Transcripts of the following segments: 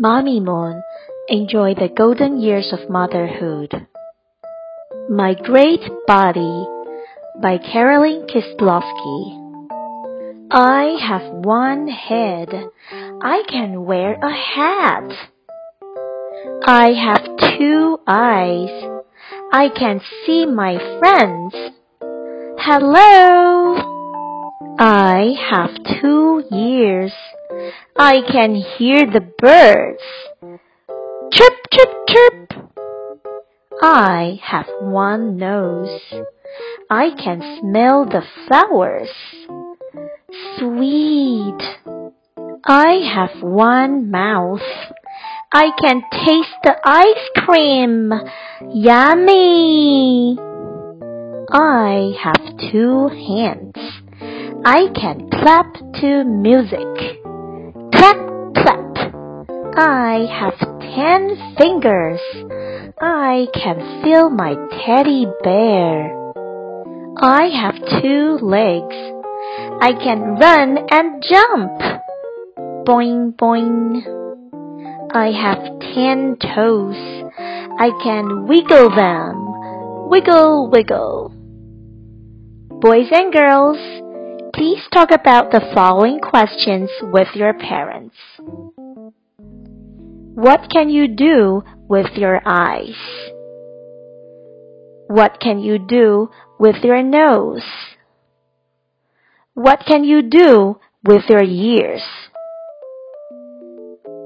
Mommy Moon enjoy the golden years of motherhood. My Great Body by Carolyn Kisloski. I have one head. I can wear a hat. I have two eyes. I can see my friends. Hello. I have two ears. I can hear the birds. Chirp, chirp, chirp. I have one nose. I can smell the flowers. Sweet. I have one mouth. I can taste the ice cream. Yummy. I have two hands. I can clap to music. I have ten fingers. I can feel my teddy bear. I have two legs. I can run and jump. Boing, boing. I have ten toes. I can wiggle them. Wiggle, wiggle. Boys and girls, please talk about the following questions with your parents. What can you do with your eyes? What can you do with your nose? What can you do with your ears?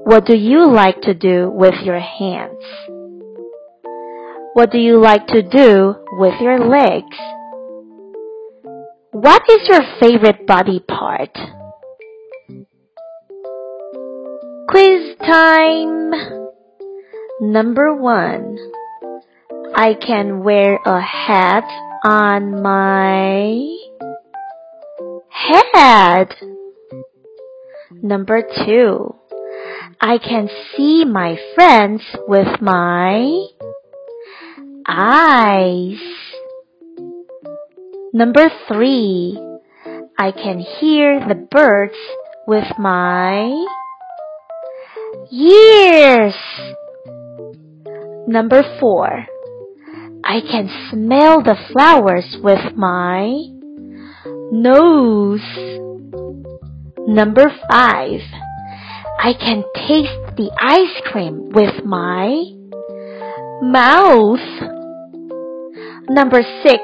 What do you like to do with your hands? What do you like to do with your legs? What is your favorite body part? Quiz time! Number one. I can wear a hat on my head. Number two. I can see my friends with my eyes. Number three. I can hear the birds with my ears. Number four. I can smell the flowers with my nose. Number five. I can taste the ice cream with my mouth. Number six.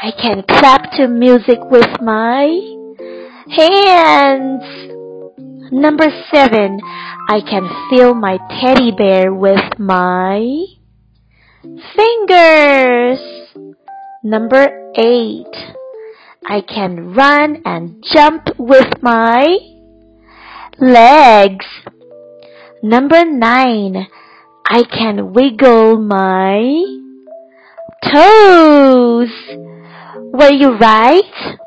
I can clap to music with my hands. Number seven. I can feel my teddy bear with my fingers. Number eight. I can run and jump with my legs. Number nine. I can wiggle my toes. Were you right?